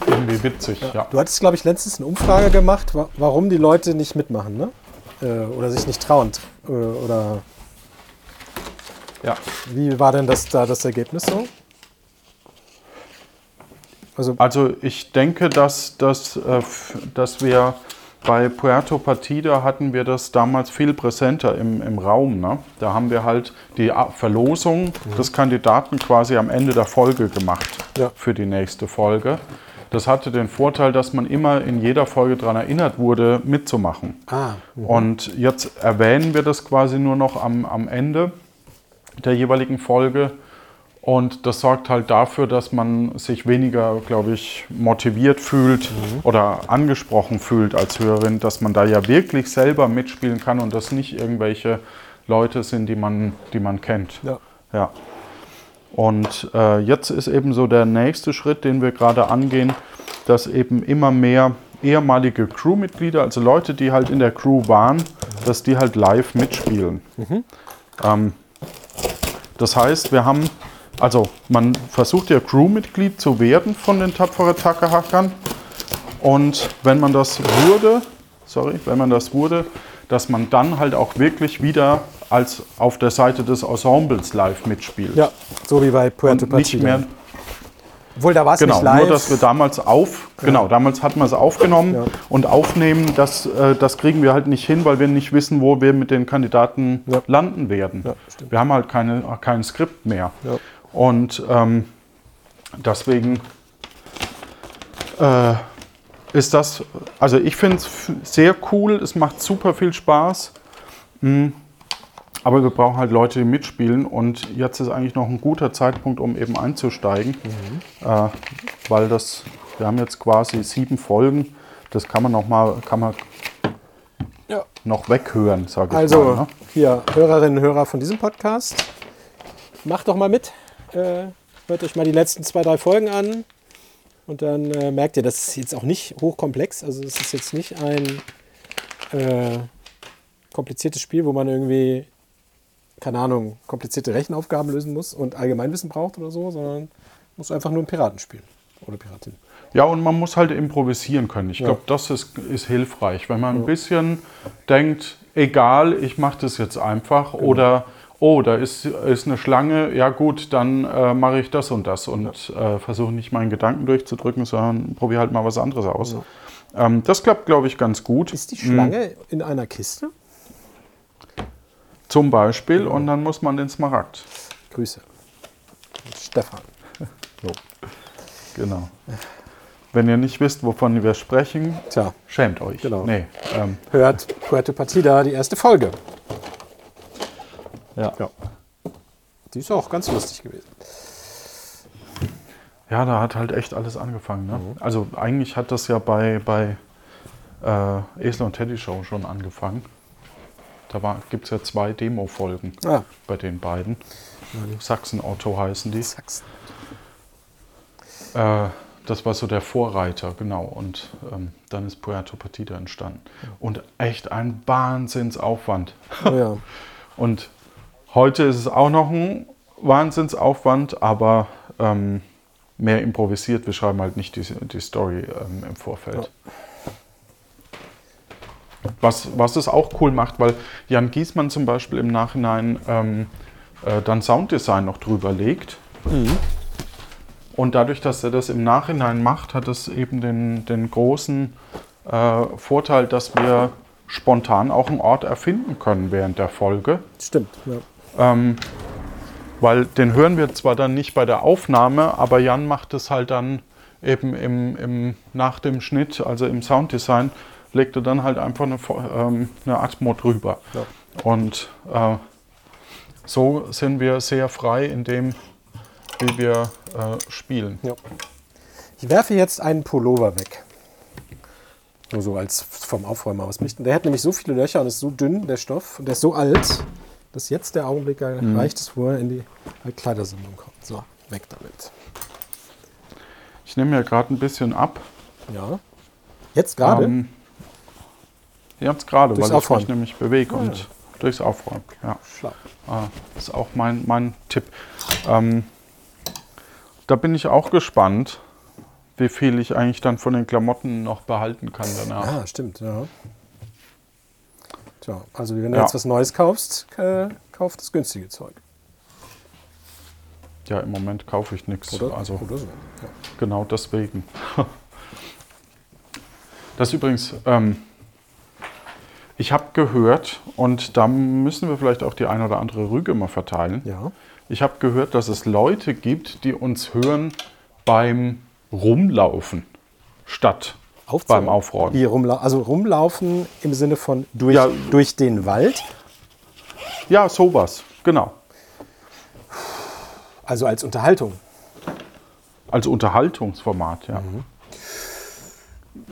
irgendwie witzig. Ja. Du hattest, glaube ich, letztens eine Umfrage gemacht, wa warum die Leute nicht mitmachen, ne? Äh, oder sich nicht trauen. Äh, oder Ja. wie war denn das da das Ergebnis so? Also, Also ich denke, dass, dass, äh, dass wir bei Puerto Partida hatten wir das damals viel präsenter im, im Raum. Ne? Da haben wir halt die Verlosung des Kandidaten quasi am Ende der Folge gemacht Ja. für die nächste Folge. Das hatte den Vorteil, dass man immer in jeder Folge daran erinnert wurde, mitzumachen. ah, Und jetzt erwähnen wir das quasi nur noch am, am Ende der jeweiligen Folge. Und das sorgt halt dafür, dass man sich weniger, glaube ich, motiviert fühlt oder angesprochen fühlt als Hörerin, dass man da ja wirklich selber mitspielen kann und das nicht irgendwelche Leute sind, die man, die man kennt. ja. Ja. Und äh, jetzt ist eben so der nächste Schritt, den wir gerade angehen, dass eben immer mehr ehemalige Crewmitglieder, also Leute, die halt in der Crew waren, dass die halt live mitspielen. Ähm, das heißt, wir haben, also man versucht ja Crewmitglied zu werden von den tapferen Takahackern. Und wenn man das wurde, sorry, wenn man das wurde, dass man dann halt auch wirklich wieder als auf der Seite des Ensembles live mitspielt. ja, so wie bei Puerto und nicht mehr, Obwohl, da war es genau, nicht live. nur dass wir damals auf, genau, damals hatten wir es aufgenommen Ja. und aufnehmen, das, äh, das kriegen wir halt nicht hin, weil wir nicht wissen, wo wir mit den Kandidaten Ja. landen werden. Ja, wir haben halt keine, kein Skript mehr. Und ähm, deswegen äh, ist das, also ich finde es sehr cool, es macht super viel Spaß. Mm, Aber wir brauchen halt Leute, die mitspielen und jetzt ist eigentlich noch ein guter Zeitpunkt, um eben einzusteigen, äh, weil das, wir haben jetzt quasi sieben Folgen, das kann man noch mal, kann man Ja. noch weghören, sage ich Also, mal. Ne? hier, Hörerinnen und Hörer von diesem Podcast, macht doch mal mit. Äh, hört euch mal die letzten zwei, drei Folgen an. Und dann äh, merkt ihr, das ist jetzt auch nicht hochkomplex. Also, es ist jetzt nicht ein äh, kompliziertes Spiel, wo man irgendwie, keine Ahnung, komplizierte Rechenaufgaben lösen muss und Allgemeinwissen braucht oder so, sondern muss einfach nur einen Piraten spielen. Oder Piratin. Ja, und man muss halt improvisieren können. Ich Ja. glaube, das ist, ist hilfreich, wenn man ein bisschen denkt, egal, ich mache das jetzt einfach Genau. oder oh, da ist, ist eine Schlange, ja gut, dann äh, mache ich das und das und äh, versuche nicht meinen Gedanken durchzudrücken, sondern probiere halt mal was anderes aus. Ähm, das klappt, glaube ich, ganz gut. Ist die Schlange in einer Kiste? Zum Beispiel und dann muss man den Smaragd. Grüße. Stefan. Genau. Wenn ihr nicht wisst, wovon wir sprechen, Tja, schämt euch. Genau. Nee, ähm, hört Puerto Partida, die erste Folge. Ja. Ja. Die ist auch ganz lustig gewesen. Ja, da hat halt echt alles angefangen. Ne? Mhm. Also eigentlich hat das ja bei, bei äh, Esel und Teddy Show schon angefangen. Da gibt es ja zwei Demo-Folgen Ah, bei den beiden. Sachsen-Otto heißen die. Sachsen. Äh, das war so der Vorreiter, genau. Und ähm, dann ist Puerto Partida entstanden. Und echt ein Wahnsinnsaufwand. Oh ja. Und heute ist es auch noch ein Wahnsinnsaufwand, aber ähm, mehr improvisiert. Wir schreiben halt nicht die, die Story ähm, im Vorfeld. Was, was es auch cool macht, weil Jan Giesmann zum Beispiel im Nachhinein ähm, äh, dann Sounddesign noch drüber legt. Und dadurch, dass er das im Nachhinein macht, hat es eben den, den großen äh, Vorteil, dass wir spontan auch einen Ort erfinden können während der Folge. Stimmt. Ja. Ähm, weil den hören wir zwar dann nicht bei der Aufnahme, aber Jan macht es halt dann eben im, im, nach dem Schnitt, also im Sounddesign, legt er dann halt einfach eine, ähm, eine Atmo drüber. Ja. Und äh, so sind wir sehr frei in dem, wie wir äh, spielen. Ja. Ich werfe jetzt einen Pullover weg. Nur so als vom Aufräumen aus. Der hat nämlich so viele Löcher und ist so dünn, der Stoff, und der ist so alt, dass jetzt der Augenblick erreicht ist, wo er in die Kleidersammlung kommt. So, weg damit. Ich nehme ja gerade ein bisschen ab. Ja. Jetzt gerade? Ähm, jetzt gerade, weil ich Aufräumen. mich nämlich bewege Ah, und durchs Aufräumen. Ja. Schlau. Ah, das ist auch mein, mein Tipp. Ähm, da bin ich auch gespannt, wie viel ich eigentlich dann von den Klamotten noch behalten kann danach. Ah, stimmt, ja. Tja, also wenn du Ja. jetzt was Neues kaufst, äh, kauf das günstige Zeug. Ja, im Moment kaufe ich nichts. Oder, Also oder so. Ja. genau deswegen. Das ist übrigens, ähm, ich habe gehört, und da müssen wir vielleicht auch die eine oder andere Rüge mal verteilen. ja. Ich habe gehört, dass es Leute gibt, die uns hören beim Rumlaufen statt Aufzählen. beim Aufräumen. Wie rumla also rumlaufen im Sinne von durch, Ja. durch den Wald. Ja, sowas, genau. Also als Unterhaltung. Als Unterhaltungsformat, ja.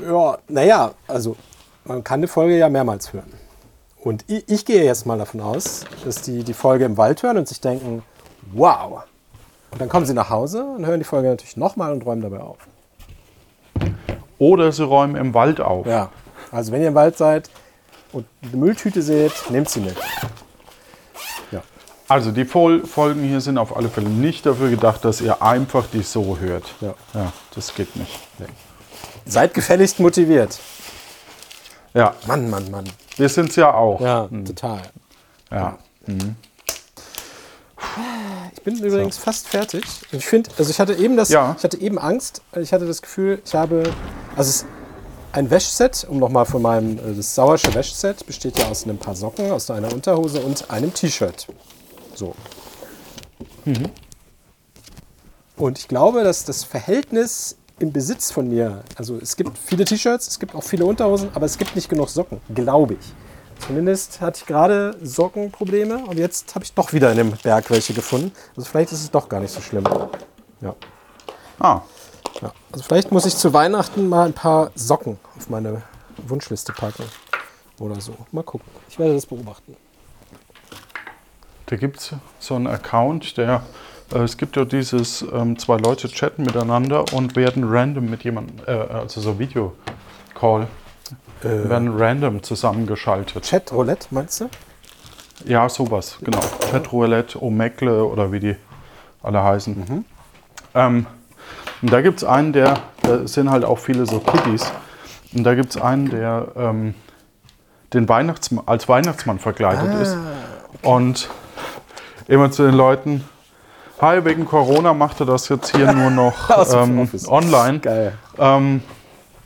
Ja, naja, also man kann eine Folge ja mehrmals hören. Und ich, ich gehe jetzt mal davon aus, dass die die Folge im Wald hören und sich denken, wow. Und dann kommen sie nach Hause und hören die Folge natürlich nochmal und räumen dabei auf. Oder sie räumen im Wald auf. Ja, also wenn ihr im Wald seid und eine Mülltüte seht, nehmt sie mit. Ja, Also die Fol Folgen hier sind auf alle Fälle nicht dafür gedacht, dass ihr einfach die so hört. Ja. ja das geht nicht. seid gefälligst motiviert. Ja, Mann, Mann, Mann. wir sind es ja auch. Ja, total. ja. Ich bin übrigens fast fertig. Ich finde, also ich hatte eben das, Ja. ich hatte eben Angst. Ich hatte das Gefühl, ich habe, also es ist ein Wäschset, um nochmal von meinem, äh, das Sauersche Wäschset besteht ja aus einem paar Socken, aus einer Unterhose und einem T-Shirt. So. Und ich glaube, dass das Verhältnis im Besitz von mir, also es gibt viele T-Shirts, es gibt auch viele Unterhosen, aber es gibt nicht genug Socken, glaube ich. Zumindest hatte ich gerade Sockenprobleme und jetzt habe ich doch wieder in dem Berg welche gefunden. Also vielleicht ist es doch gar nicht so schlimm. Ja. Ah, ja. Also vielleicht muss ich zu Weihnachten mal ein paar Socken auf meine Wunschliste packen. Oder so. Mal gucken. Ich werde das beobachten. da gibt es so einen Account, der, äh, es gibt ja dieses, ähm, zwei Leute chatten miteinander und werden random mit jemandem, äh, also so Video-Call, Äh, werden random zusammengeschaltet. Chat Roulette, meinst du? Ja, sowas, genau. Chatroulette, Omegle oder wie die alle heißen. Ähm, und da gibt es einen, der, da sind halt auch viele so Kiddies. Und da gibt es einen, der ähm, den Weihnachtsmann, als Weihnachtsmann verkleidet ist. Und immer zu den Leuten, hi, wegen Corona macht er das jetzt hier nur noch ähm, online. Geil. Ähm,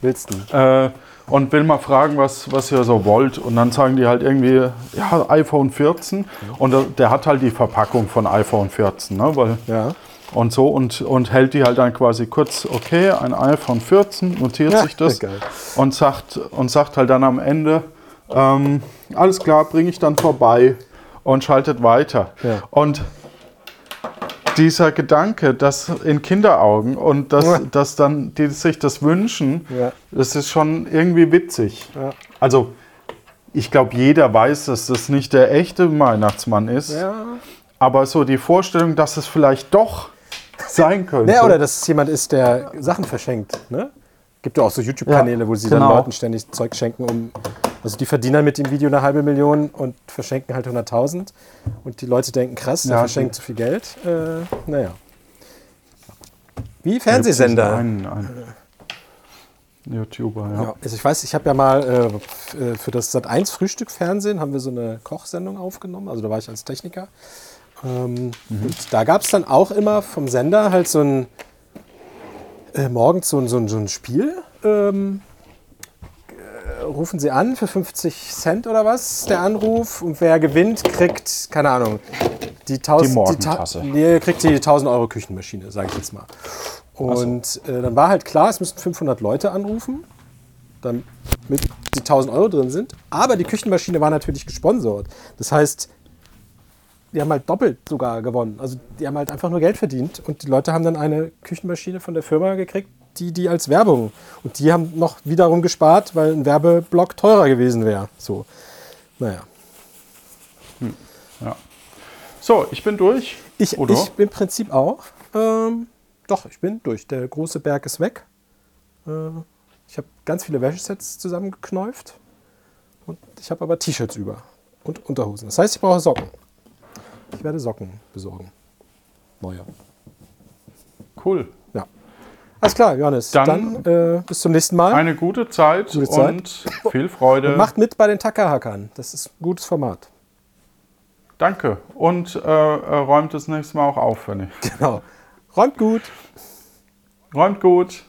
Willst du? äh, und will mal fragen, was, was ihr so wollt. Und dann sagen die halt irgendwie, ja, iPhone 14. Und der, der hat halt die Verpackung von iPhone 14, ne? Weil, Ja. und so und, und hält die halt dann quasi kurz, okay, ein iPhone 14, notiert Ja, sich das und sagt, und sagt halt dann am Ende, ähm, alles klar, bringe ich dann vorbei und schaltet weiter. Ja. Und dieser Gedanke, dass in Kinderaugen und dass, Ja. dass dann die sich das wünschen, Ja. das ist schon irgendwie witzig. Ja. Also, ich glaube, jeder weiß, dass das nicht der echte Weihnachtsmann ist. Aber so die Vorstellung, dass es vielleicht doch sein könnte. Ja, oder dass es jemand ist, der Sachen verschenkt. Ne? Gibt ja auch so YouTube-Kanäle, wo sie dann genau. Leuten ständig Zeug schenken, um. Also die verdienen mit dem Video eine halbe Million und verschenken halt 100.000. Und die Leute denken, krass, der Ja, verschenkt so viel Geld. Äh, naja. Wie Fernsehsender. diesen Einen, einen YouTuber, ja. Ja, also ich weiß, ich habe ja mal äh, äh, für das Sat1 Frühstück Fernsehen haben wir so eine Kochsendung aufgenommen. Also da war ich als Techniker. Ähm, Und da gab es dann auch immer vom Sender halt so ein äh, morgens so ein, so ein, so ein Spiel. Ähm, äh, rufen Sie an für 50 Cent oder was, der Anruf. Und wer gewinnt, kriegt, keine Ahnung, die, 1000, Die Morgentasse. Ta- nee, kriegt die 1000 Euro Küchenmaschine, sage ich jetzt mal. Und äh, dann war halt klar, es müssten 500 Leute anrufen, damit die 1000 Euro drin sind. Aber die Küchenmaschine war natürlich gesponsert. Das heißt, die haben halt doppelt sogar gewonnen. Also die haben halt einfach nur Geld verdient und die Leute haben dann eine Küchenmaschine von der Firma gekriegt, die die als Werbung. Und die haben noch wiederum gespart, weil ein Werbeblock teurer gewesen wäre. So, naja. ja. So, ich bin durch. Ich, Oder? ich im Prinzip auch. Ähm, doch, ich bin durch. Der große Berg ist weg. Äh, ich habe ganz viele Wäschesets zusammengeknäuft. Und ich habe aber T-Shirts über. Und Unterhosen. Das heißt, ich brauche Socken. Ich werde Socken besorgen. Neue. Cool. Alles klar, Johannes. Dann- Dann, äh, bis zum nächsten Mal. Eine gute Zeit Gute Zeit. und viel Freude. Und macht mit bei den Tackerhackern. Das ist ein gutes Format. danke. Und äh, äh, räumt das nächste Mal auch auf, wenn ich. Genau. Räumt gut. Räumt gut.